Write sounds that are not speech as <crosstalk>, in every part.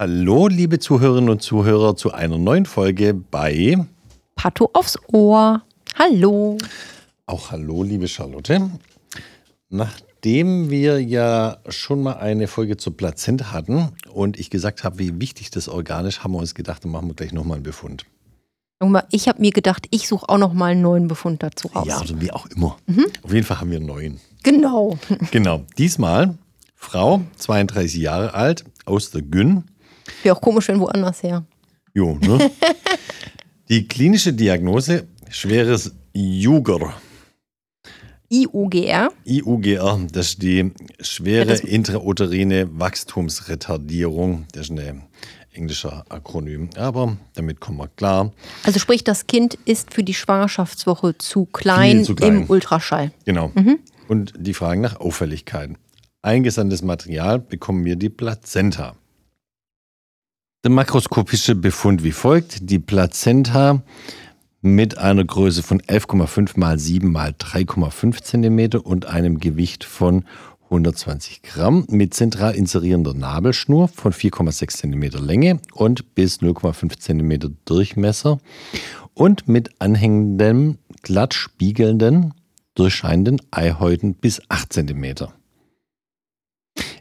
Hallo, liebe Zuhörerinnen und Zuhörer, zu einer neuen Folge bei Patho aufs Ohr. Hallo. Auch hallo, liebe Charlotte. Nachdem wir ja schon mal eine Folge zur Plazenta hatten und ich gesagt habe, wie wichtig das Organ ist, haben wir uns gedacht, dann machen wir gleich nochmal einen Befund. Ich habe mir gedacht, ich suche auch noch mal einen neuen Befund dazu raus. Ja, also wie auch immer. Mhm. Auf jeden Fall haben wir einen neuen. Genau. <laughs> Genau. Diesmal Frau, 32 Jahre alt, aus der Gyn. Wäre auch komisch, wenn woanders her. Jo, ne? <laughs> Die klinische Diagnose, schweres Juger. IUGR. IUGR, das ist die schwere ja, intrauterine Wachstumsretardierung. Das ist eine englischer Akronym, aber damit kommen wir klar. Also sprich, das Kind ist für die Schwangerschaftswoche zu klein, zu klein. im Ultraschall. Genau. Mhm. Und die Fragen nach Auffälligkeiten. Eingesandtes Material bekommen wir die Plazenta. Der makroskopische Befund wie folgt. Die Plazenta mit einer Größe von 11,5 mal 7 mal 3,5 cm und einem Gewicht von 120 Gramm mit zentral inserierender Nabelschnur von 4,6 cm Länge und bis 0,5 cm Durchmesser und mit anhängendem, glatt spiegelnden, durchscheinenden Eihäuten bis 8 cm.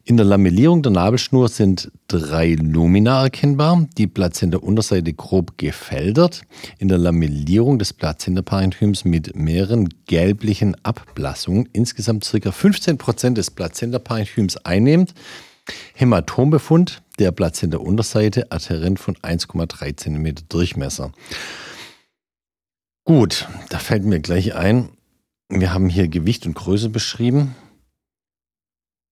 In der Lamellierung der Nabelschnur sind drei Lumina erkennbar, die Plazenta-Unterseite grob gefeldert, in der Lamellierung des Plazenta-Parenchyms mit mehreren gelblichen Abblassungen, insgesamt ca. 15% des Plazenta-Parenchyms einnehmend, Hämatombefund der Plazenta-Unterseite, adherent von 1,3 cm Durchmesser. Gut, da fällt mir gleich ein, wir haben hier Gewicht und Größe beschrieben.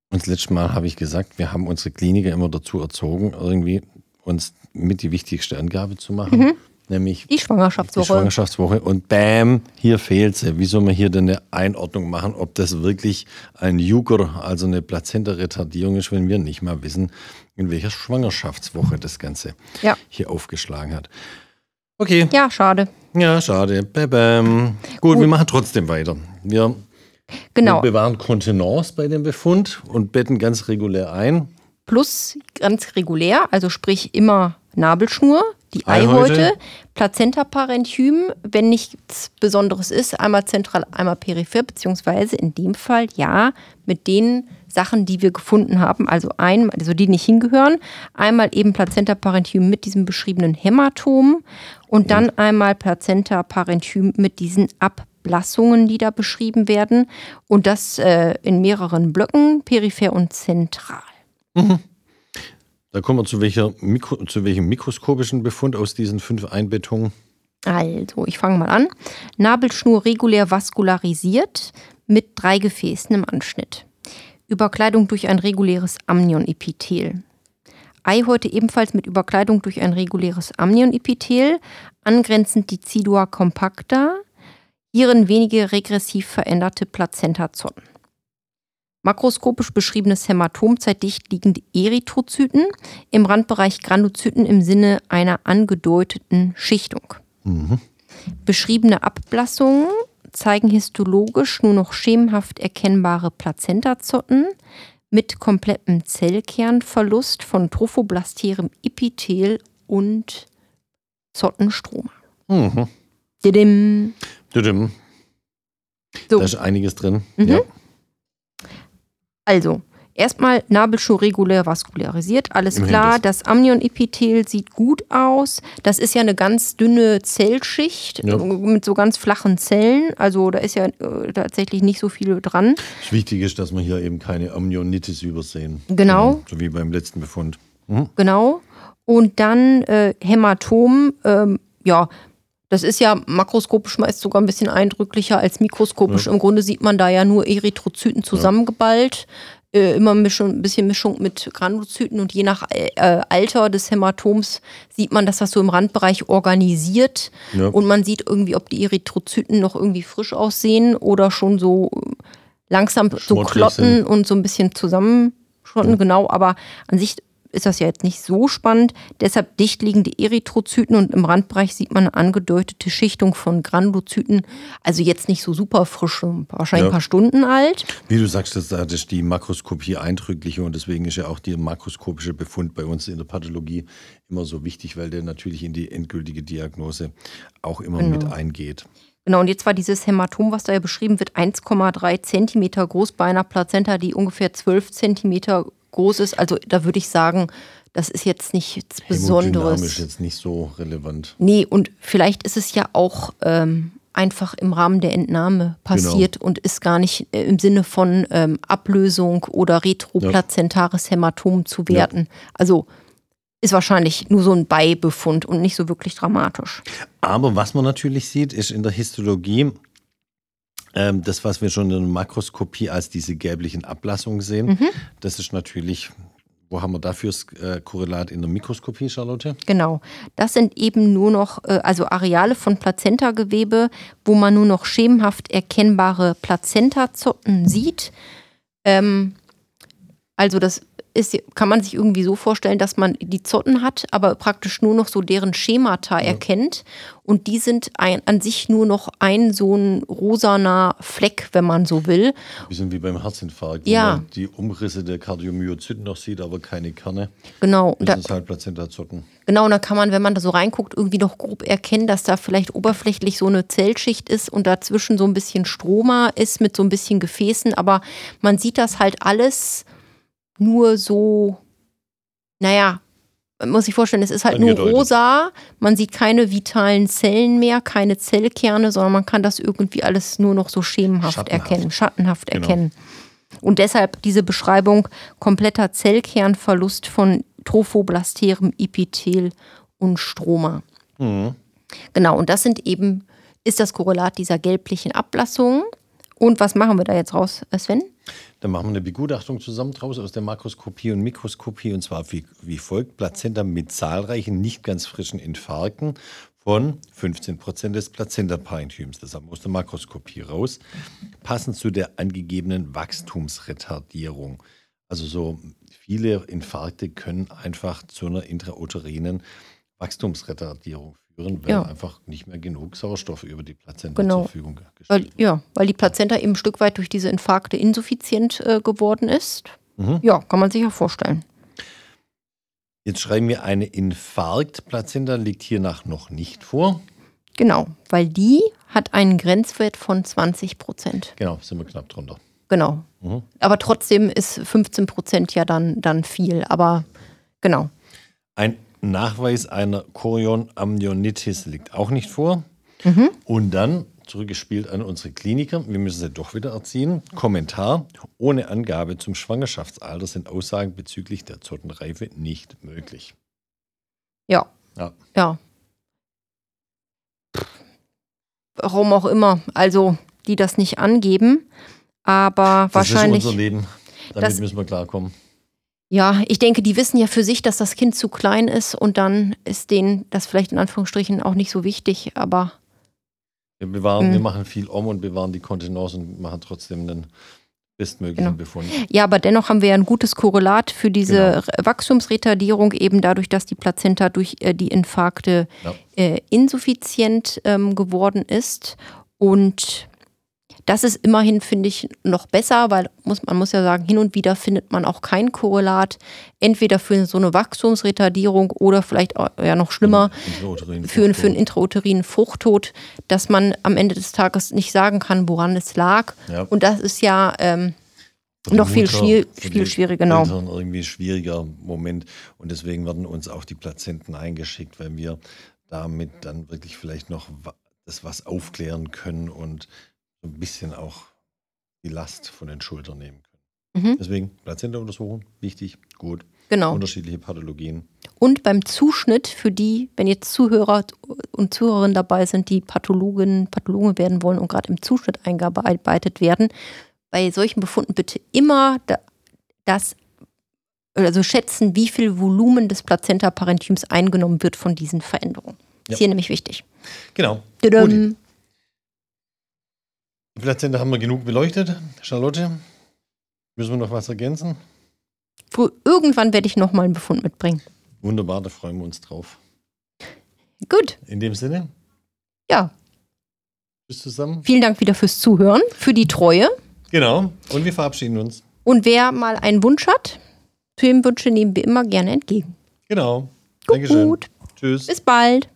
Und das letzte Mal habe ich gesagt, wir haben unsere Kliniker immer dazu erzogen, irgendwie uns mit die wichtigste Angabe zu machen. Mhm. Nämlich die Schwangerschaftswoche. Die Schwangerschaftswoche. Und bam, hier fehlt sie. Wie soll man hier denn eine Einordnung machen, ob das wirklich ein Juger, also eine Plazenta-Retardierung ist, wenn wir nicht mal wissen, in welcher Schwangerschaftswoche das Ganze ja. hier aufgeschlagen hat. Okay. Ja, schade. Ja, schade. Bam, bam. Gut, Gut, wir machen trotzdem weiter. Wir Genau. Wir bewahren Kontenance bei dem Befund und betten ganz regulär ein. Plus ganz regulär, also sprich immer Nabelschnur, die Eihäute, Plazentaparenchym, wenn nichts Besonderes ist, einmal zentral, einmal peripher, beziehungsweise in dem Fall ja mit den Sachen, die wir gefunden haben, also ein, also die nicht hingehören, einmal eben Plazentaparenchym mit diesem beschriebenen Hämatom und dann einmal Plazentaparenchym mit diesen Ab Ablassungen, die da beschrieben werden. Und das äh, in mehreren Blöcken, peripher und zentral. Mhm. Da kommen wir zu, Mikro, zu welchem mikroskopischen Befund aus diesen fünf Einbettungen? Also, ich fange mal an. Nabelschnur regulär vaskularisiert mit drei Gefäßen im Anschnitt. Überkleidung durch ein reguläres Amnionepithel. Eihäute ebenfalls mit Überkleidung durch ein reguläres Amnionepithel, angrenzend die Cidua compacta, Hierin wenige regressiv veränderte Plazentazotten. Makroskopisch beschriebenes Hämatom zeigt dicht liegende Erythrozyten, im Randbereich Granuzyten im Sinne einer angedeuteten Schichtung. Mhm. Beschriebene Abblassungen zeigen histologisch nur noch schemenhaft erkennbare Plazentazotten mit komplettem Zellkernverlust von trophoblasterem Epithel und Zottenstroma. Mhm. Didim. So. Da ist einiges drin. Mhm. Ja. Also, erstmal Nabelschnur regulär vaskularisiert, alles Immerhin klar. Das, das Amnionepithel sieht gut aus. Das ist ja eine ganz dünne Zellschicht ja. mit so ganz flachen Zellen. Also da ist ja äh, tatsächlich nicht so viel dran. Das Wichtige ist, dass wir hier eben keine Amnionitis übersehen. Genau. So wie beim letzten Befund. Mhm. Genau. Und dann äh, Hämatom, ähm, ja, Das ist ja makroskopisch meist sogar ein bisschen eindrücklicher als mikroskopisch. Ja. Im Grunde sieht man da ja nur Erythrozyten zusammengeballt. Äh, immer ein bisschen Mischung mit Granulozyten und je nach äh, Alter des Hämatoms sieht man, dass das so im Randbereich organisiert. Ja. Und man sieht irgendwie, ob die Erythrozyten noch irgendwie frisch aussehen oder schon so langsam so klotten sind. und so ein bisschen zusammenschrotten. Genau, aber an sich ist das ja jetzt nicht so spannend. Deshalb dicht liegende Erythrozyten und im Randbereich sieht man eine angedeutete Schichtung von Granulozyten. Also jetzt nicht so super frisch, wahrscheinlich Ja. ein paar Stunden alt. Wie du sagst, das, ist die Makroskopie eindrückliche und deswegen ist ja auch der makroskopische Befund bei uns in der Pathologie immer so wichtig, weil der natürlich in die endgültige Diagnose auch immer mit eingeht. Genau, und jetzt war dieses Hämatom, was da ja beschrieben wird, 1,3 Zentimeter groß bei einer Plazenta, die ungefähr 12 Zentimeter groß ist. Also da würde ich sagen, das ist jetzt nichts Besonderes. jetzt nicht so relevant. Nee, und vielleicht ist es ja auch ähm, einfach im Rahmen der Entnahme passiert und ist gar nicht äh, im Sinne von ähm, Ablösung oder retroplazentares Hämatom zu werten. Also ist wahrscheinlich nur so ein Beibefund und nicht so wirklich dramatisch. Aber was man natürlich sieht, ist in der Histologie ähm, das, was wir schon in der Makroskopie als diese gelblichen Ablassungen sehen. Das ist natürlich, wo haben wir dafür das äh, Korrelat in der Mikroskopie, Charlotte? Genau. Das sind eben nur noch, äh, also Areale von Plazentagewebe, wo man nur noch schemenhaft erkennbare Plazentazotten sieht. Ähm, also das ist, kann man sich irgendwie so vorstellen, dass man die Zotten hat, aber praktisch nur noch so deren Schemata erkennt. Und die sind ein, an sich nur noch ein so ein rosaner Fleck, wenn man so will. Wir sind wie beim Herzinfarkt, Ja. wo man die Umrisse der Kardiomyozyten noch sieht, aber keine Kerne. Genau. Und da, Das ist halt Plazentazotten. Genau, und da kann man, wenn man da so reinguckt, irgendwie noch grob erkennen, dass da vielleicht oberflächlich so eine Zellschicht ist und dazwischen so ein bisschen Stroma ist mit so ein bisschen Gefäßen. Aber man sieht das halt alles nur so, naja, man muss sich vorstellen, es ist halt nur Angedeutet. rosa. Man sieht keine vitalen Zellen mehr, keine Zellkerne, sondern man kann das irgendwie alles nur noch so schemenhaft Schattenhaft. erkennen, schattenhaft Genau. erkennen. Und deshalb diese Beschreibung kompletter Zellkernverlust von Trophoblasterem, Epithel und Stroma. Mhm. Genau, und das sind eben, ist das Korrelat dieser gelblichen Ablassungen. Und was machen wir da jetzt raus, äh, Sven? Dann machen wir eine Begutachtung zusammen draus aus der Makroskopie und Mikroskopie und zwar wie, wie folgt: Plazenta mit zahlreichen, nicht ganz frischen Infarkten von 15 Prozent des. Das haben wir aus der Makroskopie raus. Passend zu der angegebenen Wachstumsretardierung. Also so viele Infarkte können einfach zu einer intrauterinen Wachstumsretardierung führen, weil Ja. einfach nicht mehr genug Sauerstoff über die Plazenta Genau. zur Verfügung gestellt Weil, ja, weil die Plazenta eben ein Stück weit durch diese Infarkte insuffizient äh, geworden ist. Mhm. Ja, kann man sich ja vorstellen. Jetzt schreiben wir eine Infarktplazenta, liegt hiernach noch nicht vor. Genau, weil die hat einen Grenzwert von 20 Prozent. Genau, sind wir knapp drunter. Genau. Mhm. Aber trotzdem ist 15 Prozent ja dann, dann viel. Aber genau. Ein Nachweis einer Chorionamnionitis liegt auch nicht vor. Und dann, zurückgespielt an unsere Kliniker, wir müssen sie doch wieder erziehen. Kommentar: Ohne Angabe zum Schwangerschaftsalter sind Aussagen bezüglich der Zottenreife nicht möglich. Ja, Ja. ja. Warum auch immer. Also, die das nicht angeben. Aber Das wahrscheinlich. ist unser Leben. Damit das- müssen wir klarkommen. Ja, ich denke, die wissen ja für sich, dass das Kind zu klein ist und dann ist denen das vielleicht in Anführungsstrichen auch nicht so wichtig, aber Wir bewahren, wir machen viel um und bewahren die Kontenance und machen trotzdem den bestmöglichen Genau. Befund. ja, aber dennoch haben wir ja ein gutes Korrelat für diese Genau. Re- Wachstumsretardierung, eben dadurch, dass die Plazenta durch äh, die Infarkte Ja. äh, insuffizient ähm, geworden ist. Und das ist immerhin, finde ich, noch besser, weil muss, man muss ja sagen, hin und wieder findet man auch kein Korrelat, entweder für so eine Wachstumsretardierung oder vielleicht ja noch schlimmer, für, für einen intrauterinen Fruchttod, dass man am Ende des Tages nicht sagen kann, woran es lag. Ja. Und das ist ja ähm, noch viel, viel die schwieriger, genau. Eltern irgendwie schwieriger Moment. Und deswegen werden uns auch die Plazenten eingeschickt, weil wir damit dann wirklich vielleicht noch das was aufklären können und so ein bisschen auch die Last von den Schultern nehmen können. Mhm. Deswegen Plazenta-Untersuchung, wichtig, gut. Genau. Unterschiedliche Pathologien. Und beim Zuschnitt für die, wenn jetzt Zuhörer und Zuhörerinnen dabei sind, die Pathologen, Pathologen werden wollen und gerade im Zuschnitt eingearbeitet werden, bei solchen Befunden bitte immer das, also schätzen, wie viel Volumen des Plazenta-Parenchyms eingenommen wird von diesen Veränderungen. Ja. Ist hier nämlich wichtig. Genau. Die Plazenta haben wir genug beleuchtet. Charlotte, müssen wir noch was ergänzen? Irgendwann werde ich nochmal einen Befund mitbringen. Wunderbar, da freuen wir uns drauf. Gut. In dem Sinne? Ja. Tschüss zusammen. Vielen Dank wieder fürs Zuhören, für die Treue. Genau. Und wir verabschieden uns. Und wer mal einen Wunsch hat, Themenwünsche nehmen wir immer gerne entgegen. Genau. Gut, Dankeschön. Gut. Tschüss. Bis bald.